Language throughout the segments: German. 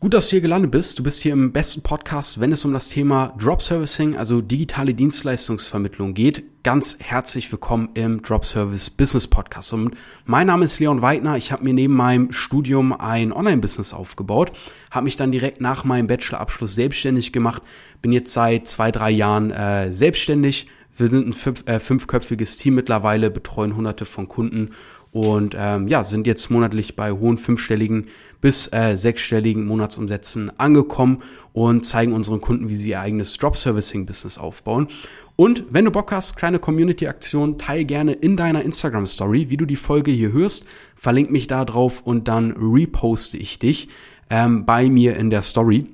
Gut, dass du hier gelandet bist. Du bist hier im besten Podcast, wenn es um das Thema Drop Servicing, also digitale Dienstleistungsvermittlung geht. Ganz herzlich willkommen im Drop Service Business Podcast. Und mein Name ist Leon Weidner. Ich habe mir neben meinem Studium ein Online-Business aufgebaut, habe mich dann direkt nach meinem Bachelorabschluss selbstständig gemacht, bin jetzt seit zwei, drei Jahren äh, selbstständig. Wir sind ein fünf, äh, fünfköpfiges Team mittlerweile, betreuen hunderte von Kunden und ähm, ja, sind jetzt monatlich bei hohen fünfstelligen bis äh, sechsstelligen Monatsumsätzen angekommen und zeigen unseren Kunden, wie sie ihr eigenes Drop-Servicing-Business aufbauen. Und wenn du Bock hast, kleine Community-Aktion, teil gerne in deiner Instagram-Story, wie du die Folge hier hörst, verlink mich da drauf und dann reposte ich dich ähm, bei mir in der Story.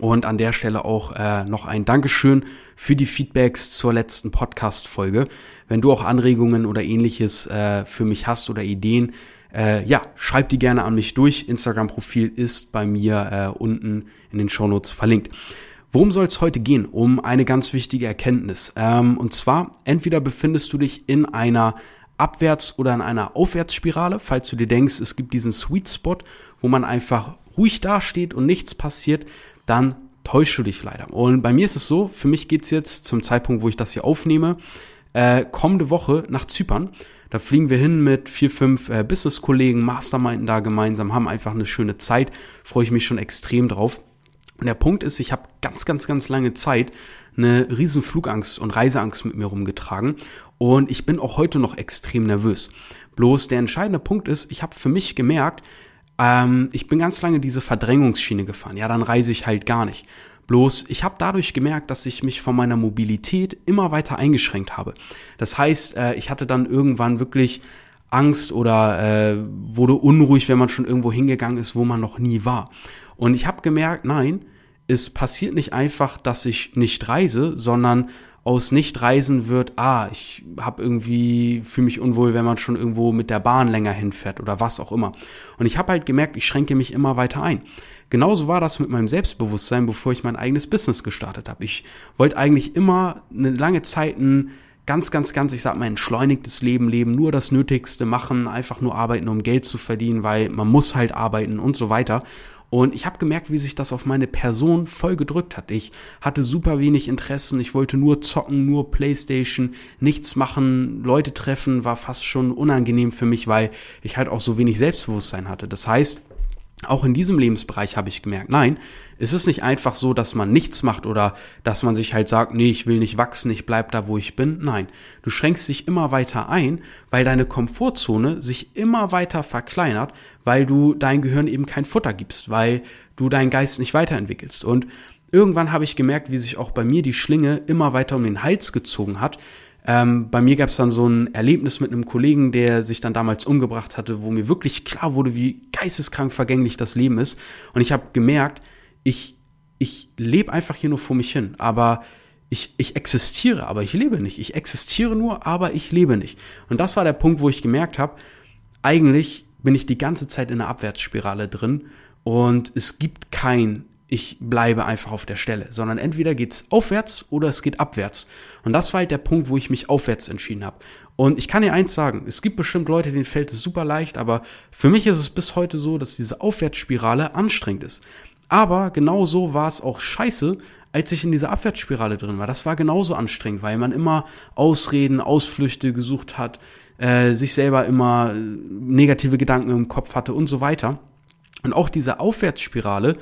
Und an der Stelle auch äh, noch ein Dankeschön für die Feedbacks zur letzten Podcast-Folge. Wenn du auch Anregungen oder ähnliches äh, für mich hast oder Ideen, äh, ja, schreib die gerne an mich durch. Instagram-Profil ist bei mir äh, unten in den Shownotes verlinkt. Worum soll es heute gehen? Um eine ganz wichtige Erkenntnis. Ähm, und zwar, entweder befindest du dich in einer Abwärts- oder in einer Aufwärtsspirale, falls du dir denkst, es gibt diesen Sweet Spot, wo man einfach ruhig dasteht und nichts passiert, dann täuschst du dich leider. Und bei mir ist es so, für mich geht's jetzt zum Zeitpunkt, wo ich das hier aufnehme, äh, kommende Woche nach Zypern. Da fliegen wir hin mit vier, fünf äh, Business-Kollegen, Masterminden da gemeinsam, haben einfach eine schöne Zeit. Freue ich mich schon extrem drauf. Und der Punkt ist, ich habe ganz, ganz, ganz lange Zeit eine riesen Flugangst und Reiseangst mit mir rumgetragen. Und ich bin auch heute noch extrem nervös. Bloß der entscheidende Punkt ist, ich habe für mich gemerkt, ähm, ich bin ganz lange diese Verdrängungsschiene gefahren. Ja, dann reise ich halt gar nicht. Bloß ich habe dadurch gemerkt, dass ich mich von meiner Mobilität immer weiter eingeschränkt habe. Das heißt, äh, ich hatte dann irgendwann wirklich Angst oder äh, wurde unruhig, wenn man schon irgendwo hingegangen ist, wo man noch nie war. Und ich habe gemerkt, nein, es passiert nicht einfach, dass ich nicht reise, sondern aus Nicht-Reisen wird, ah, ich habe irgendwie, fühle mich unwohl, wenn man schon irgendwo mit der Bahn länger hinfährt oder was auch immer. Und ich habe halt gemerkt, ich schränke mich immer weiter ein. Genauso war das mit meinem Selbstbewusstsein, bevor ich mein eigenes Business gestartet habe. Ich wollte eigentlich immer eine lange Zeit ein ganz, ganz, ganz, ich sag mal, entschleunigtes Leben leben, nur das Nötigste machen, einfach nur arbeiten, um Geld zu verdienen, weil man muss halt arbeiten und so weiter. Und ich habe gemerkt, wie sich das auf meine Person voll gedrückt hat. Ich hatte super wenig Interessen, ich wollte nur zocken, nur Playstation, nichts machen, Leute treffen, war fast schon unangenehm für mich, weil ich halt auch so wenig Selbstbewusstsein hatte. Das heißt, auch in diesem Lebensbereich habe ich gemerkt, nein, es ist nicht einfach so, dass man nichts macht oder dass man sich halt sagt, nee, ich will nicht wachsen, ich bleib da, wo ich bin. Nein, du schränkst dich immer weiter ein, weil deine Komfortzone sich immer weiter verkleinert, weil du dein Gehirn eben kein Futter gibst, weil du deinen Geist nicht weiterentwickelst. Und irgendwann habe ich gemerkt, wie sich auch bei mir die Schlinge immer weiter um den Hals gezogen hat, ähm, bei mir gab es dann so ein Erlebnis mit einem Kollegen, der sich dann damals umgebracht hatte, wo mir wirklich klar wurde, wie geisteskrank vergänglich das Leben ist. Und ich habe gemerkt, ich, ich lebe einfach hier nur vor mich hin. Aber ich, ich existiere, aber ich lebe nicht. Ich existiere nur, aber ich lebe nicht. Und das war der Punkt, wo ich gemerkt habe, eigentlich bin ich die ganze Zeit in einer Abwärtsspirale drin und es gibt kein ich bleibe einfach auf der Stelle, sondern entweder geht's aufwärts oder es geht abwärts. Und das war halt der Punkt, wo ich mich aufwärts entschieden habe. Und ich kann dir eins sagen, es gibt bestimmt Leute, denen fällt es super leicht, aber für mich ist es bis heute so, dass diese Aufwärtsspirale anstrengend ist. Aber genauso war es auch scheiße, als ich in dieser Abwärtsspirale drin war. Das war genauso anstrengend, weil man immer Ausreden, Ausflüchte gesucht hat, äh, sich selber immer äh, negative Gedanken im Kopf hatte und so weiter. Und auch diese Aufwärtsspirale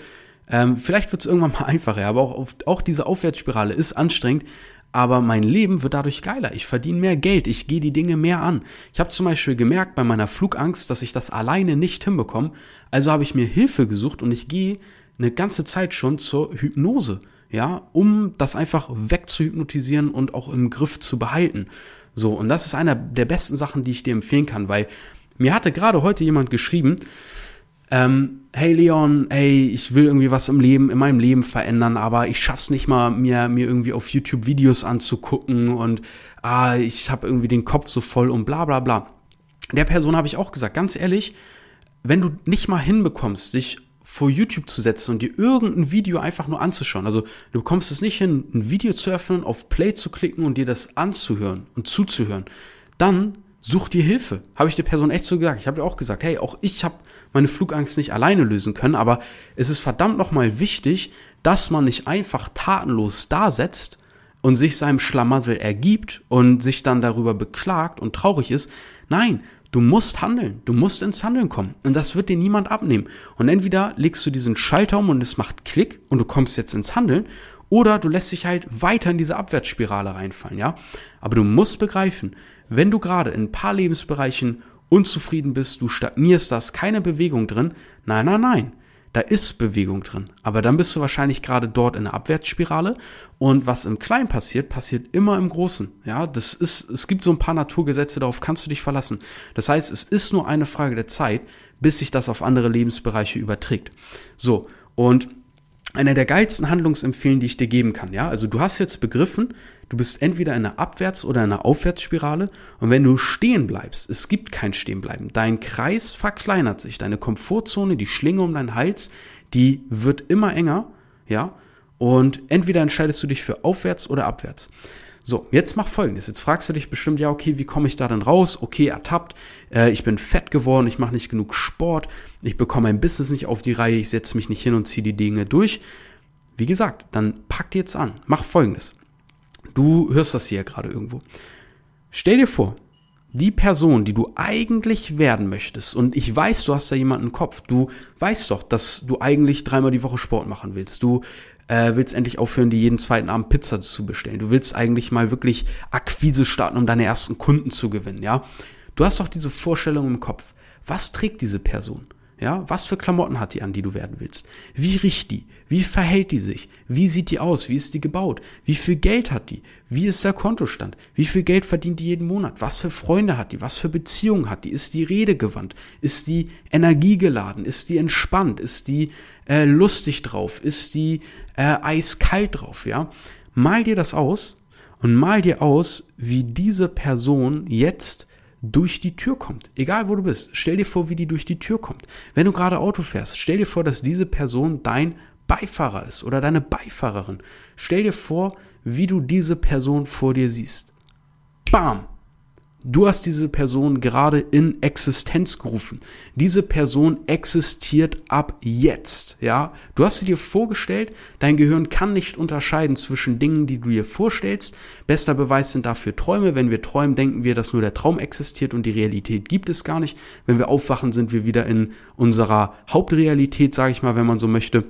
ähm, vielleicht wird es irgendwann mal einfacher, aber auch, auch diese Aufwärtsspirale ist anstrengend, aber mein Leben wird dadurch geiler. Ich verdiene mehr Geld, ich gehe die Dinge mehr an. Ich habe zum Beispiel gemerkt bei meiner Flugangst, dass ich das alleine nicht hinbekomme. Also habe ich mir Hilfe gesucht und ich gehe eine ganze Zeit schon zur Hypnose, ja, um das einfach wegzuhypnotisieren und auch im Griff zu behalten. So, und das ist einer der besten Sachen, die ich dir empfehlen kann, weil mir hatte gerade heute jemand geschrieben, ähm, hey Leon, hey, ich will irgendwie was im Leben, in meinem Leben verändern, aber ich schaff's nicht mal, mir, mir irgendwie auf YouTube Videos anzugucken und ah, ich habe irgendwie den Kopf so voll und bla bla bla. Der Person habe ich auch gesagt, ganz ehrlich, wenn du nicht mal hinbekommst, dich vor YouTube zu setzen und dir irgendein Video einfach nur anzuschauen. Also du bekommst es nicht hin, ein Video zu öffnen, auf Play zu klicken und dir das anzuhören und zuzuhören. Dann such dir Hilfe. Habe ich der Person echt so gesagt. Ich habe dir auch gesagt, hey, auch ich habe meine Flugangst nicht alleine lösen können, aber es ist verdammt nochmal wichtig, dass man nicht einfach tatenlos dasetzt und sich seinem Schlamassel ergibt und sich dann darüber beklagt und traurig ist. Nein, du musst handeln, du musst ins Handeln kommen und das wird dir niemand abnehmen. Und entweder legst du diesen Schalter um und es macht Klick und du kommst jetzt ins Handeln oder du lässt dich halt weiter in diese Abwärtsspirale reinfallen, ja? Aber du musst begreifen, wenn du gerade in ein paar Lebensbereichen unzufrieden bist, du stagnierst, da ist keine Bewegung drin, nein, nein, nein da ist Bewegung drin. Aber dann bist du wahrscheinlich gerade dort in der Abwärtsspirale und was im Kleinen passiert, passiert immer im Großen. Ja, das ist, es gibt so ein paar Naturgesetze, darauf kannst du dich verlassen. Das heißt, es ist nur eine Frage der Zeit, bis sich das auf andere Lebensbereiche überträgt. So. Und einer der geilsten Handlungsempfehlen, die ich dir geben kann. Ja, also du hast jetzt begriffen, du bist entweder in einer Abwärts- oder in einer Aufwärtsspirale und wenn du stehen bleibst, es gibt kein Stehenbleiben, dein Kreis verkleinert sich, deine Komfortzone, die Schlinge um deinen Hals, die wird immer enger, ja, und entweder entscheidest du dich für aufwärts oder abwärts. So, jetzt mach folgendes. Jetzt fragst du dich bestimmt, ja, okay, wie komme ich da denn raus? Okay, ertappt, äh, ich bin fett geworden, ich mache nicht genug Sport, ich bekomme mein Business nicht auf die Reihe, ich setze mich nicht hin und ziehe die Dinge durch. Wie gesagt, dann pack dir jetzt an. Mach folgendes. Du hörst das hier gerade irgendwo. Stell dir vor, die Person, die du eigentlich werden möchtest, und ich weiß, du hast da jemanden im Kopf, du weißt doch, dass du eigentlich dreimal die Woche Sport machen willst, du äh, willst endlich aufhören, dir jeden zweiten Abend Pizza zu bestellen. Du willst eigentlich mal wirklich Akquise starten, um deine ersten Kunden zu gewinnen, ja? Du hast doch diese Vorstellung im Kopf. Was trägt diese Person? Ja, was für Klamotten hat die an, die du werden willst? Wie riecht die? Wie verhält die sich? Wie sieht die aus? Wie ist die gebaut? Wie viel Geld hat die? Wie ist der Kontostand? Wie viel Geld verdient die jeden Monat? Was für Freunde hat die? Was für Beziehungen hat die? Ist die redegewandt? Ist die energiegeladen? Ist die entspannt? Ist die äh, lustig drauf? Ist die äh, eiskalt drauf? Ja, mal dir das aus und mal dir aus, wie diese Person jetzt durch die Tür kommt. Egal wo du bist. Stell dir vor, wie die durch die Tür kommt. Wenn du gerade Auto fährst, stell dir vor, dass diese Person dein Beifahrer ist oder deine Beifahrerin. Stell dir vor, wie du diese Person vor dir siehst. Bam! Du hast diese Person gerade in Existenz gerufen. Diese Person existiert ab jetzt, ja? Du hast sie dir vorgestellt, dein Gehirn kann nicht unterscheiden zwischen Dingen, die du dir vorstellst. Bester Beweis sind dafür Träume. Wenn wir träumen, denken wir, dass nur der Traum existiert und die Realität gibt es gar nicht. Wenn wir aufwachen, sind wir wieder in unserer Hauptrealität, sage ich mal, wenn man so möchte.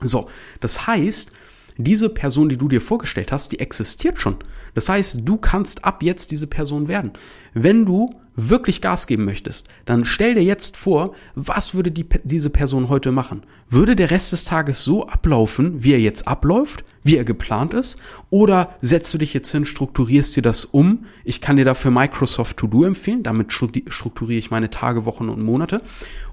So, das heißt, diese Person, die du dir vorgestellt hast, die existiert schon. Das heißt, du kannst ab jetzt diese Person werden. Wenn du wirklich Gas geben möchtest, dann stell dir jetzt vor, was würde die, diese Person heute machen? Würde der Rest des Tages so ablaufen, wie er jetzt abläuft, wie er geplant ist? Oder setzt du dich jetzt hin, strukturierst dir das um? Ich kann dir dafür Microsoft To Do empfehlen, damit strukturiere ich meine Tage, Wochen und Monate.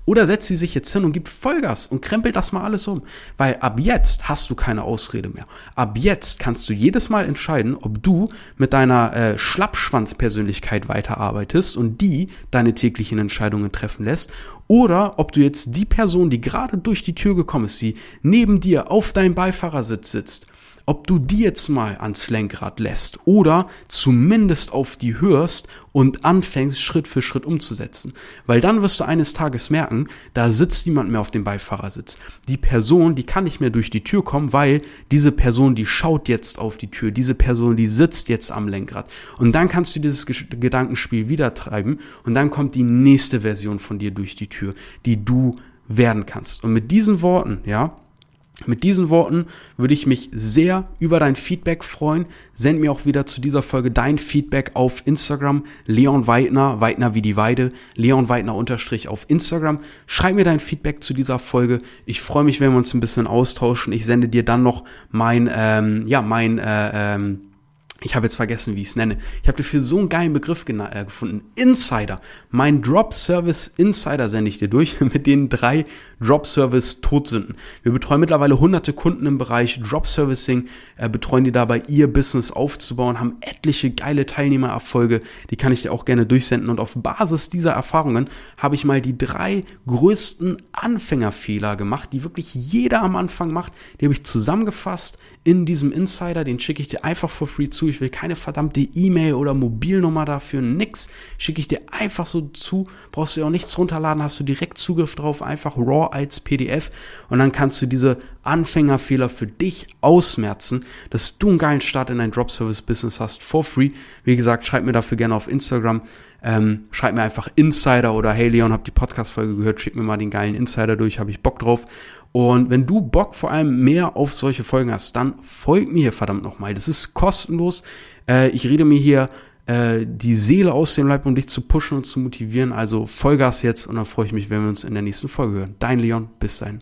Oder setzt sie sich jetzt hin und gibt Vollgas und krempelt das mal alles um. Weil ab jetzt hast du keine Ausrede mehr. Ab jetzt kannst du jedes Mal entscheiden, ob du mit deiner äh, Schlappschwanzpersönlichkeit weiterarbeitest und die deine täglichen Entscheidungen treffen lässt oder ob du jetzt die Person, die gerade durch die Tür gekommen ist, die neben dir auf deinem Beifahrersitz sitzt, ob du die jetzt mal ans Lenkrad lässt oder zumindest auf die hörst und anfängst Schritt für Schritt umzusetzen. Weil dann wirst du eines Tages merken, da sitzt niemand mehr auf dem Beifahrersitz. Die Person, die kann nicht mehr durch die Tür kommen, weil diese Person, die schaut jetzt auf die Tür. Diese Person, die sitzt jetzt am Lenkrad. Und dann kannst du dieses Gedankenspiel wieder treiben und dann kommt die nächste Version von dir durch die Tür, die du werden kannst. Und mit diesen Worten, ja, mit diesen Worten würde ich mich sehr über dein Feedback freuen. Send mir auch wieder zu dieser Folge dein Feedback auf Instagram. Leon Weidner, Weidner wie die Weide, Leon Weidner unterstrich auf Instagram. Schreib mir dein Feedback zu dieser Folge. Ich freue mich, wenn wir uns ein bisschen austauschen. Ich sende dir dann noch mein, ähm, ja, mein, äh, ähm, ich habe jetzt vergessen, wie ich es nenne. Ich habe dafür so einen geilen Begriff äh, gefunden. Insider. Mein Drop Service Insider sende ich dir durch mit den drei Drop Service Todsünden. Wir betreuen mittlerweile hunderte Kunden im Bereich Drop Servicing, äh, betreuen die dabei, ihr Business aufzubauen, haben etliche geile Teilnehmererfolge. Die kann ich dir auch gerne durchsenden. Und auf Basis dieser Erfahrungen habe ich mal die drei größten Anfängerfehler gemacht, die wirklich jeder am Anfang macht. Die habe ich zusammengefasst in diesem Insider. Den schicke ich dir einfach for free zu. Ich will keine verdammte E-Mail oder Mobilnummer dafür, nix. Schicke ich dir einfach so zu. Brauchst du ja auch nichts runterladen, hast du direkt Zugriff drauf, einfach raw als PDF. Und dann kannst du diese Anfängerfehler für dich ausmerzen, dass du einen geilen Start in dein Drop-Service-Business hast, for free. Wie gesagt, schreib mir dafür gerne auf Instagram. Ähm, schreib mir einfach Insider oder hey Leon, hab die Podcast-Folge gehört, schick mir mal den geilen Insider durch, habe ich Bock drauf. Und wenn du Bock vor allem mehr auf solche Folgen hast, dann folg mir verdammt nochmal. Das ist kostenlos. Äh, ich rede mir hier äh, die Seele aus dem Leib, um dich zu pushen und zu motivieren. Also Vollgas jetzt und dann freue ich mich, wenn wir uns in der nächsten Folge hören. Dein Leon, bis dahin.